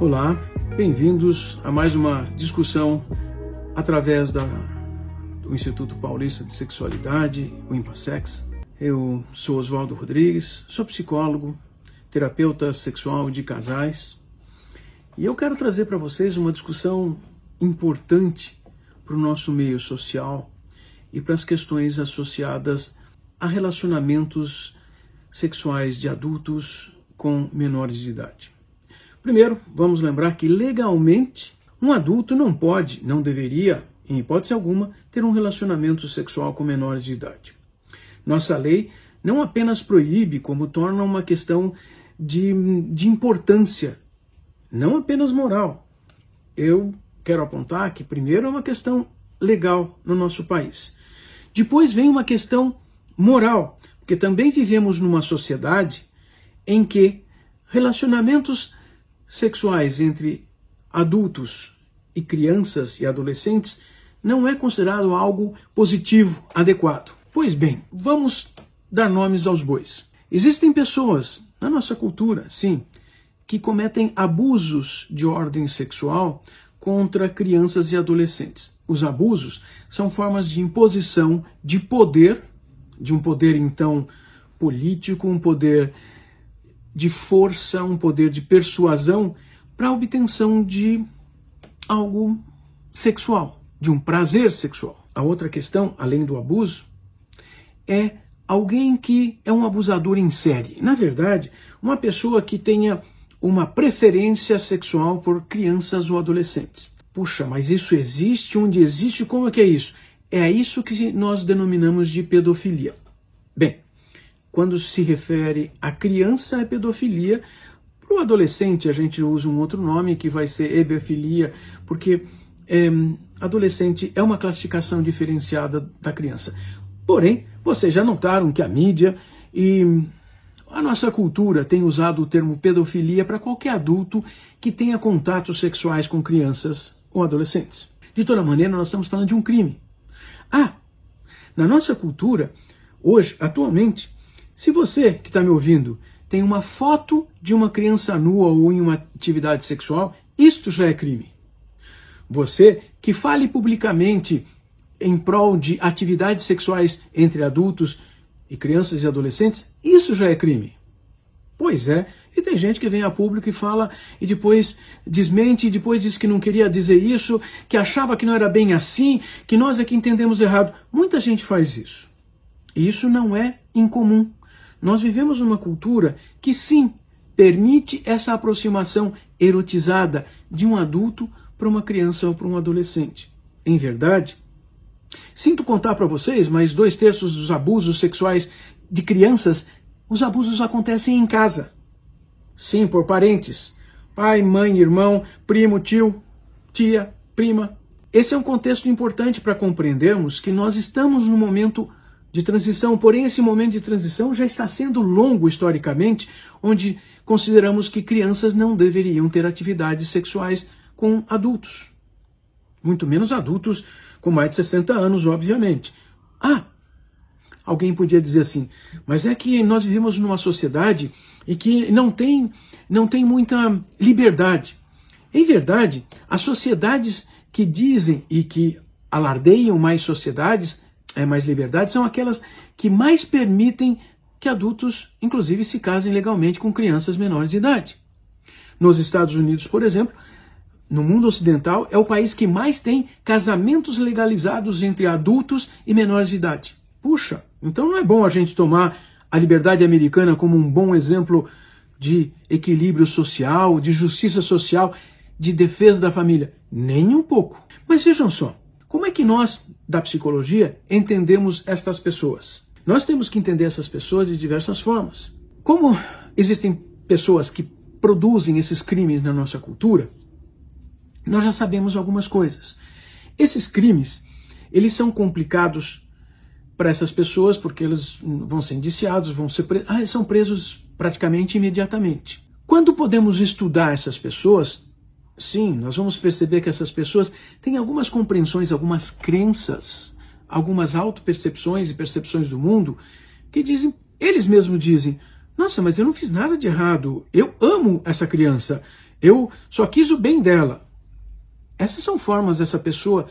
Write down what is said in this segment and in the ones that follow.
Olá, bem-vindos a mais uma discussão através da, do Instituto Paulista de Sexualidade, o IMPASEX. Eu sou Oswaldo Rodrigues, sou psicólogo, terapeuta sexual de casais e eu quero trazer para vocês uma discussão importante para o nosso meio social e para as questões associadas a relacionamentos sexuais de adultos com menores de idade. Primeiro, vamos lembrar que legalmente um adulto não pode, não deveria, em hipótese alguma, ter um relacionamento sexual com menores de idade. Nossa lei não apenas proíbe, como torna uma questão de, de importância, não apenas moral. Eu quero apontar que, primeiro, é uma questão legal no nosso país. Depois vem uma questão moral, porque também vivemos numa sociedade em que relacionamentos sexuais entre adultos e crianças e adolescentes não é considerado algo positivo, adequado. Pois bem, vamos dar nomes aos bois. Existem pessoas na nossa cultura, sim, que cometem abusos de ordem sexual contra crianças e adolescentes. Os abusos são formas de imposição de poder, de um poder então político, um poder de força, um poder de persuasão para a obtenção de algo sexual, de um prazer sexual. A outra questão, além do abuso, é alguém que é um abusador em série. Na verdade, uma pessoa que tenha uma preferência sexual por crianças ou adolescentes. Puxa, mas isso existe? Onde existe? Como é que é isso? É isso que nós denominamos de pedofilia. Quando se refere a criança, é pedofilia. Para o adolescente, a gente usa um outro nome que vai ser hebefilia, porque é, adolescente é uma classificação diferenciada da criança. Porém, vocês já notaram que a mídia e a nossa cultura tem usado o termo pedofilia para qualquer adulto que tenha contatos sexuais com crianças ou adolescentes. De toda maneira, nós estamos falando de um crime. Ah, na nossa cultura, hoje, atualmente, se você que está me ouvindo tem uma foto de uma criança nua ou em uma atividade sexual, isto já é crime. Você que fale publicamente em prol de atividades sexuais entre adultos e crianças e adolescentes, isso já é crime. Pois é, e tem gente que vem a público e fala e depois desmente, e depois diz que não queria dizer isso, que achava que não era bem assim, que nós é que entendemos errado. Muita gente faz isso. E isso não é incomum. Nós vivemos uma cultura que sim permite essa aproximação erotizada de um adulto para uma criança ou para um adolescente. Em verdade, sinto contar para vocês, mas dois terços dos abusos sexuais de crianças, os abusos acontecem em casa. Sim, por parentes. Pai, mãe, irmão, primo, tio, tia, prima. Esse é um contexto importante para compreendermos que nós estamos num momento de transição, porém esse momento de transição já está sendo longo historicamente, onde consideramos que crianças não deveriam ter atividades sexuais com adultos. Muito menos adultos com mais de 60 anos, obviamente. Ah, alguém podia dizer assim, mas é que nós vivemos numa sociedade e que não tem, não tem muita liberdade. Em verdade, as sociedades que dizem e que alardeiam mais sociedades é, mais liberdade são aquelas que mais permitem que adultos, inclusive, se casem legalmente com crianças menores de idade. Nos Estados Unidos, por exemplo, no mundo ocidental, é o país que mais tem casamentos legalizados entre adultos e menores de idade. Puxa, então não é bom a gente tomar a liberdade americana como um bom exemplo de equilíbrio social, de justiça social, de defesa da família? Nem um pouco. Mas vejam só, como é que nós, da psicologia, entendemos estas pessoas? Nós temos que entender essas pessoas de diversas formas. Como existem pessoas que produzem esses crimes na nossa cultura, nós já sabemos algumas coisas. Esses crimes, eles são complicados para essas pessoas porque eles vão ser indiciados, vão ser presos, ah, são presos praticamente imediatamente. Quando podemos estudar essas pessoas, sim, nós vamos perceber que essas pessoas têm algumas compreensões, algumas crenças, algumas autopercepções e percepções do mundo que dizem, eles mesmos dizem, nossa, mas eu não fiz nada de errado, eu amo essa criança, eu só quis o bem dela. Essas são formas dessa pessoa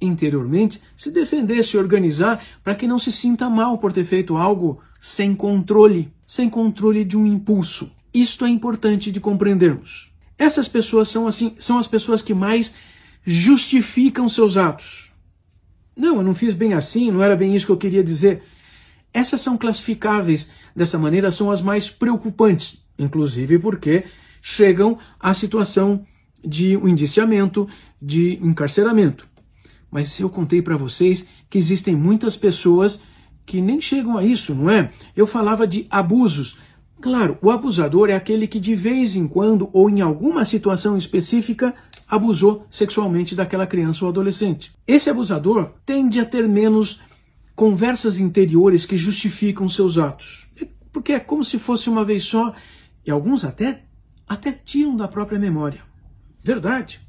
interiormente se defender, se organizar para que não se sinta mal por ter feito algo sem controle, sem controle de um impulso. Isto é importante de compreendermos. Essas pessoas são assim, são as pessoas que mais justificam seus atos. Não, eu não fiz bem assim, não era bem isso que eu queria dizer. Essas são classificáveis dessa maneira, são as mais preocupantes, inclusive porque chegam à situação de um indiciamento, de encarceramento. Mas eu contei para vocês que existem muitas pessoas que nem chegam a isso, não é? Eu falava de abusos. Claro, o abusador é aquele que de vez em quando ou em alguma situação específica abusou sexualmente daquela criança ou adolescente. Esse abusador tende a ter menos conversas interiores que justificam seus atos. Porque é como se fosse uma vez só, e alguns até, até tiram da própria memória. Verdade.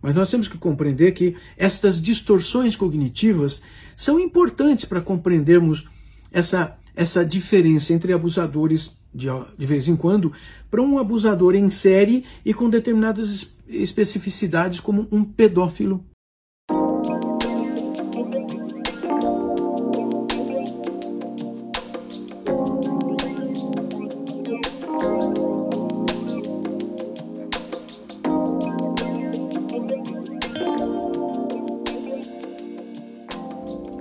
Mas nós temos que compreender que estas distorções cognitivas são importantes para compreendermos essa essa diferença entre abusadores de, de vez em quando para um abusador em série e com determinadas especificidades, como um pedófilo.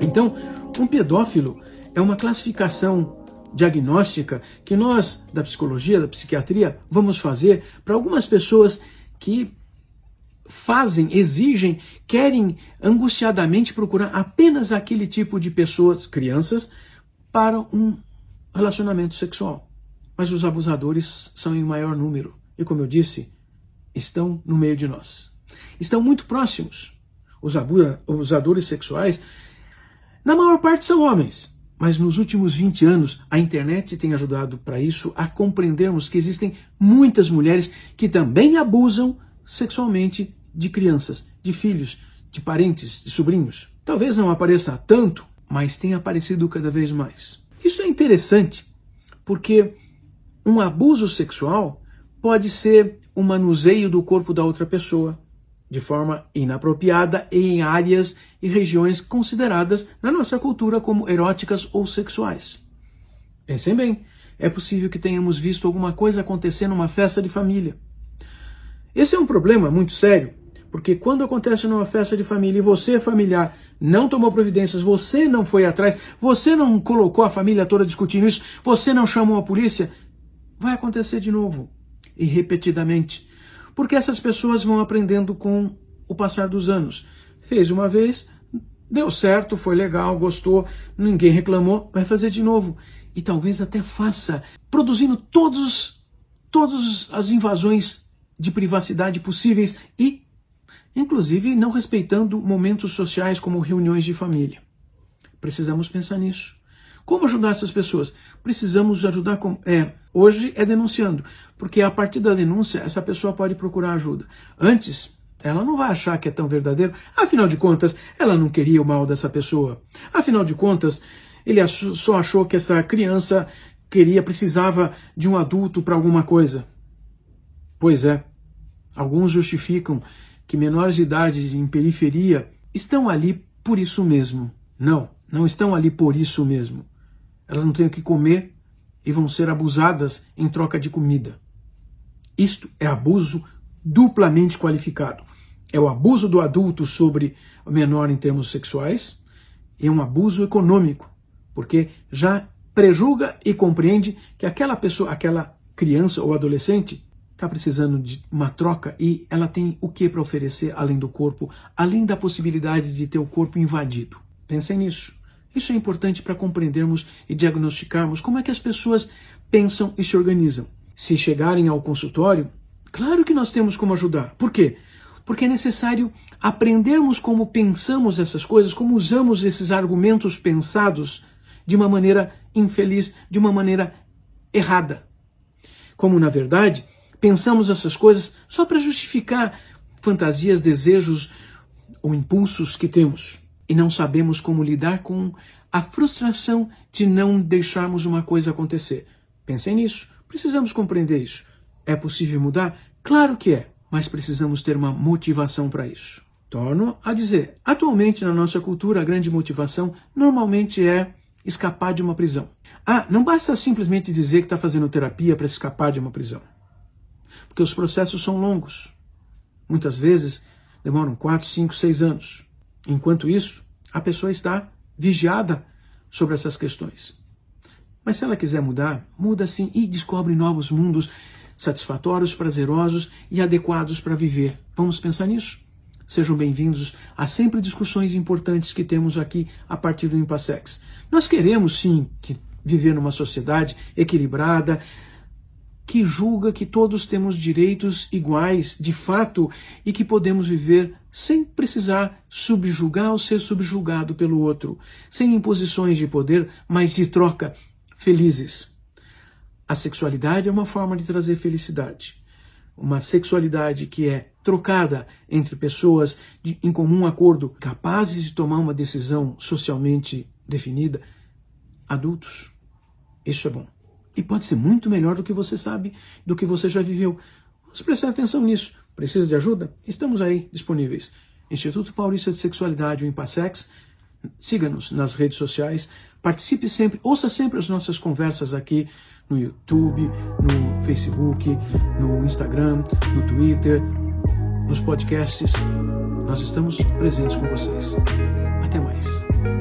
Então, um pedófilo é uma classificação diagnóstica que nós, da psicologia, da psiquiatria, vamos fazer para algumas pessoas que fazem, exigem, querem angustiadamente procurar apenas aquele tipo de pessoas, crianças, para um relacionamento sexual. Mas os abusadores são em maior número e, como eu disse, estão no meio de nós. Estão muito próximos. Os abusadores sexuais, na maior parte, são homens. Mas nos últimos 20 anos, a internet tem ajudado para isso a compreendermos que existem muitas mulheres que também abusam sexualmente de crianças, de filhos, de parentes, de sobrinhos. Talvez não apareça tanto, mas tem aparecido cada vez mais. Isso é interessante, porque um abuso sexual pode ser o manuseio do corpo da outra pessoa, de forma inapropriada em áreas e regiões consideradas na nossa cultura como eróticas ou sexuais. Pensem bem, é possível que tenhamos visto alguma coisa acontecer numa festa de família. Esse é um problema muito sério, porque quando acontece numa festa de família e você, familiar, não tomou providências, você não foi atrás, você não colocou a família toda discutindo isso, você não chamou a polícia, vai acontecer de novo e repetidamente porque essas pessoas vão aprendendo com o passar dos anos. Fez uma vez, deu certo, foi legal, gostou, ninguém reclamou, vai fazer de novo. E talvez até faça, produzindo todos, todas as invasões de privacidade possíveis e, inclusive, não respeitando momentos sociais como reuniões de família. Precisamos pensar nisso. Como ajudar essas pessoas? Precisamos ajudar com. É, hoje é denunciando, porque a partir da denúncia essa pessoa pode procurar ajuda. Antes, ela não vai achar que é tão verdadeiro. Afinal de contas, ela não queria o mal dessa pessoa. Afinal de contas, ele só achou que essa criança queria, precisava de um adulto para alguma coisa. Pois é, alguns justificam que menores de idade em periferia estão ali por isso mesmo. Não, não estão ali por isso mesmo elas não têm o que comer e vão ser abusadas em troca de comida. Isto é abuso duplamente qualificado. É o abuso do adulto sobre o menor em termos sexuais e é um abuso econômico, porque já prejulga e compreende que aquela pessoa, aquela criança ou adolescente está precisando de uma troca e ela tem o que para oferecer além do corpo, além da possibilidade de ter o corpo invadido. Pensem nisso. Isso é importante para compreendermos e diagnosticarmos como é que as pessoas pensam e se organizam. Se chegarem ao consultório, claro que nós temos como ajudar. Por quê? porque é necessário aprendermos como pensamos essas coisas, como usamos esses argumentos pensados de uma maneira infeliz, de uma maneira errada. Como, na verdade, pensamos essas coisas só para justificar fantasias, desejos ou impulsos que temos e não sabemos como lidar com a frustração de não deixarmos uma coisa acontecer. Pensem nisso, precisamos compreender isso. É possível mudar? Claro que é, mas precisamos ter uma motivação para isso. Torno a dizer, atualmente na nossa cultura a grande motivação normalmente é escapar de uma prisão. Ah, não basta simplesmente dizer que está fazendo terapia para escapar de uma prisão. Porque os processos são longos. Muitas vezes demoram 4, 5, 6 anos. Enquanto isso, a pessoa está vigiada sobre essas questões. Mas se ela quiser mudar, muda sim e descobre novos mundos satisfatórios, prazerosos e adequados para viver. Vamos pensar nisso? Sejam bem-vindos a sempre discussões importantes que temos aqui a partir do Impassex. Nós queremos sim que viver numa sociedade equilibrada, que julga que todos temos direitos iguais, de fato, e que podemos viver sem precisar subjugar ou ser subjugado pelo outro, sem imposições de poder, mas de troca, felizes. A sexualidade é uma forma de trazer felicidade. Uma sexualidade que é trocada entre pessoas de, em comum acordo, capazes de tomar uma decisão socialmente definida, adultos. Isso é bom. E pode ser muito melhor do que você sabe, do que você já viveu. Vamos prestar atenção nisso. Precisa de ajuda? Estamos aí disponíveis. Instituto Paulista de Sexualidade, o Impassex. Siga-nos nas redes sociais. Participe sempre, ouça sempre as nossas conversas aqui no YouTube, no Facebook, no Instagram, no Twitter, nos podcasts. Nós estamos presentes com vocês. Até mais.